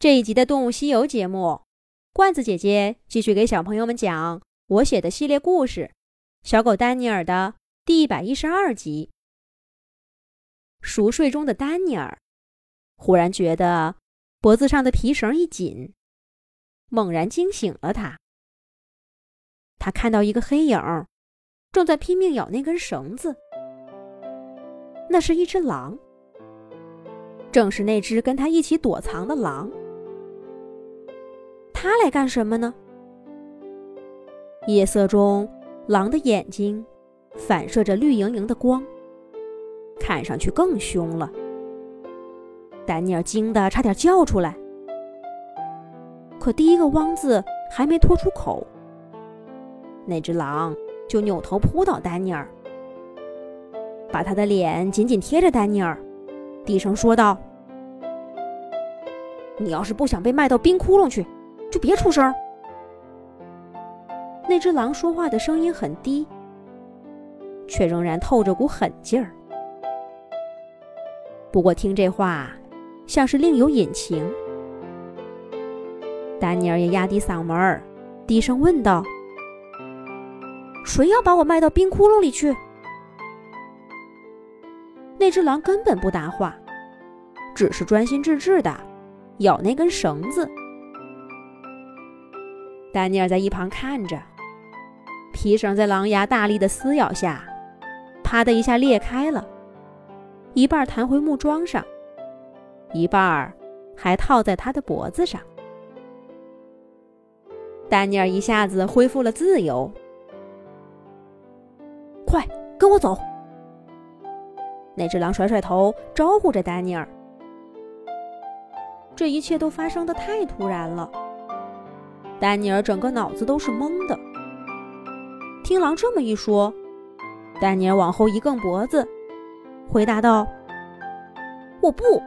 这一集的《动物西游》节目，罐子姐姐继续给小朋友们讲我写的系列故事《小狗丹尼尔》的第一百一十二集。熟睡中的丹尼尔忽然觉得脖子上的皮绳一紧，猛然惊醒了他。他看到一个黑影正在拼命咬那根绳子，那是一只狼，正是那只跟他一起躲藏的狼。他来干什么呢？夜色中，狼的眼睛反射着绿莹莹的光，看上去更凶了。丹尼尔惊得差点叫出来，可第一个“汪”字还没拖出口，那只狼就扭头扑倒丹尼尔，把他的脸紧紧贴着丹尼尔，低声说道：“你要是不想被卖到冰窟窿去。”就别出声。那只狼说话的声音很低，却仍然透着股狠劲儿。不过听这话，像是另有隐情。丹尼尔也压低嗓门儿，低声问道：“谁要把我卖到冰窟窿里去？”那只狼根本不答话，只是专心致志的咬那根绳子。丹尼尔在一旁看着，皮绳在狼牙大力的撕咬下，啪的一下裂开了，一半弹回木桩上，一半还套在他的脖子上。丹尼尔一下子恢复了自由。快跟我走！那只狼甩甩头，招呼着丹尼尔。这一切都发生的太突然了。丹尼尔整个脑子都是懵的。听狼这么一说，丹尼尔往后一梗脖子，回答道：“我不，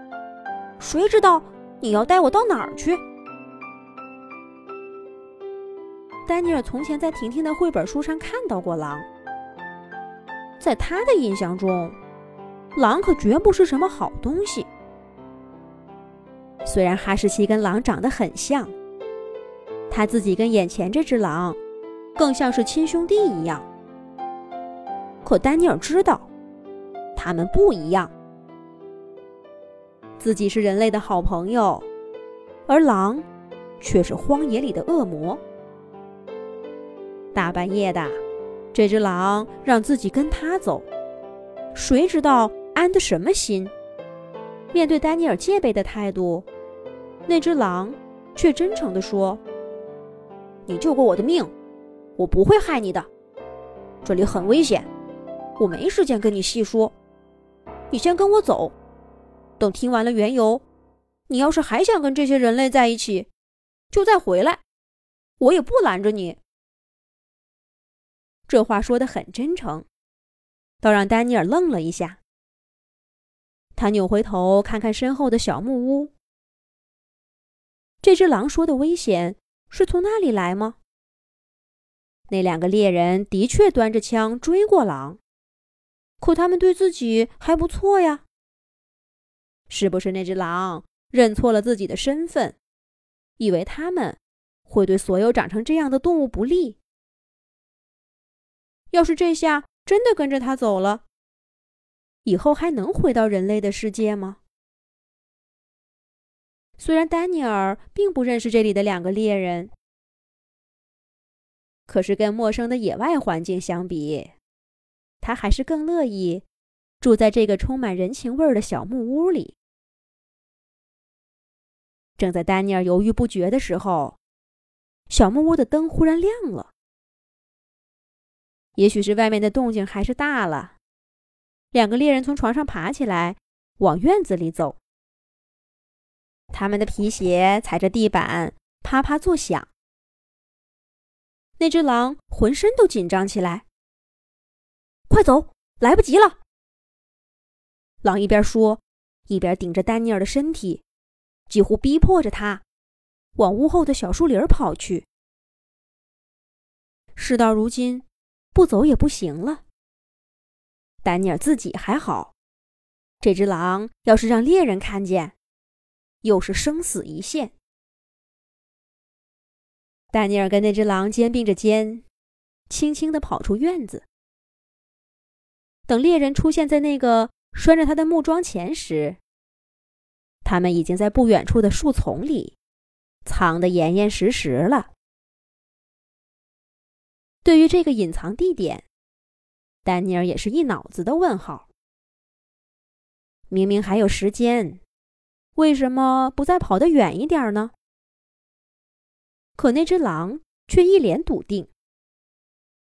谁知道你要带我到哪儿去？”丹尼尔从前在婷婷的绘本书上看到过狼，在他的印象中，狼可绝不是什么好东西。虽然哈士奇跟狼长得很像。他自己跟眼前这只狼，更像是亲兄弟一样。可丹尼尔知道，他们不一样。自己是人类的好朋友，而狼，却是荒野里的恶魔。大半夜的，这只狼让自己跟他走，谁知道安的什么心？面对丹尼尔戒备的态度，那只狼却真诚地说。你救过我的命，我不会害你的。这里很危险，我没时间跟你细说。你先跟我走，等听完了缘由，你要是还想跟这些人类在一起，就再回来，我也不拦着你。这话说的很真诚，倒让丹尼尔愣了一下。他扭回头看看身后的小木屋，这只狼说的危险。是从那里来吗？那两个猎人的确端着枪追过狼，可他们对自己还不错呀。是不是那只狼认错了自己的身份，以为他们会对所有长成这样的动物不利？要是这下真的跟着他走了，以后还能回到人类的世界吗？虽然丹尼尔并不认识这里的两个猎人，可是跟陌生的野外环境相比，他还是更乐意住在这个充满人情味儿的小木屋里。正在丹尼尔犹豫不决的时候，小木屋的灯忽然亮了。也许是外面的动静还是大了，两个猎人从床上爬起来，往院子里走。他们的皮鞋踩着地板，啪啪作响。那只狼浑身都紧张起来。快走，来不及了！狼一边说，一边顶着丹尼尔的身体，几乎逼迫着他往屋后的小树林跑去。事到如今，不走也不行了。丹尼尔自己还好，这只狼要是让猎人看见，又是生死一线。丹尼尔跟那只狼肩并着肩，轻轻地跑出院子。等猎人出现在那个拴着他的木桩前时，他们已经在不远处的树丛里藏得严严实实了。对于这个隐藏地点，丹尼尔也是一脑子的问号。明明还有时间，为什么不再跑得远一点呢？可那只狼却一脸笃定，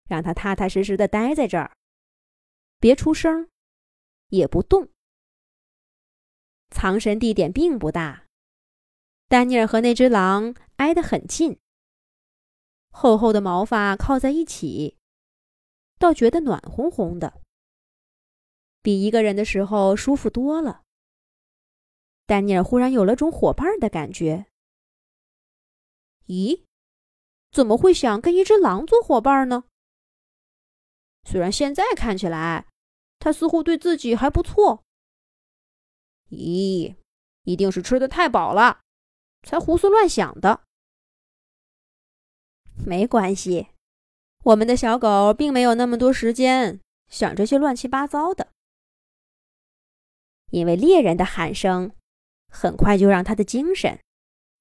让他踏踏实实的待在这儿，别出声，也不动。藏身地点并不大，丹尼尔和那只狼挨得很近，厚厚的毛发靠在一起，倒觉得暖烘烘的，比一个人的时候舒服多了。丹尼尔忽然有了种伙伴的感觉。咦，怎么会想跟一只狼做伙伴呢？虽然现在看起来，他似乎对自己还不错。咦，一定是吃的太饱了，才胡思乱想的。没关系，我们的小狗并没有那么多时间想这些乱七八糟的。因为猎人的喊声，很快就让他的精神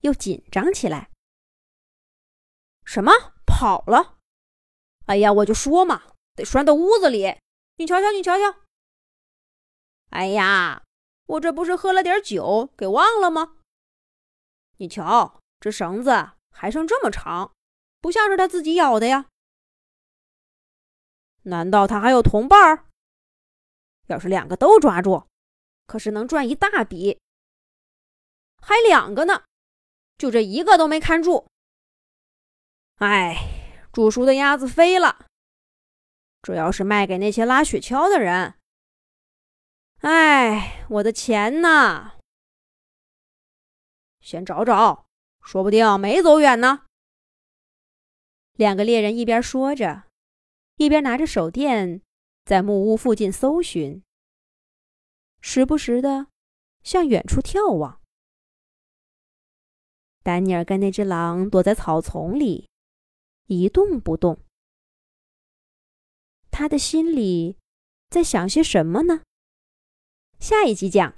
又紧张起来。什么跑了？哎呀，我就说嘛，得拴到屋子里。你瞧瞧，你瞧瞧。哎呀，我这不是喝了点酒，给忘了吗？你瞧，这绳子还剩这么长，不像是他自己咬的呀。难道他还有同伴？要是两个都抓住，可是能赚一大笔。还两个呢，就这一个都没看住。哎，煮熟的鸭子飞了。这要是卖给那些拉雪橇的人，哎，我的钱呢？先找找，说不定没走远呢。两个猎人一边说着，一边拿着手电在木屋附近搜寻，时不时的向远处眺望。丹尼尔跟那只狼躲在草丛里。一动不动，他的心里在想些什么呢？下一集讲。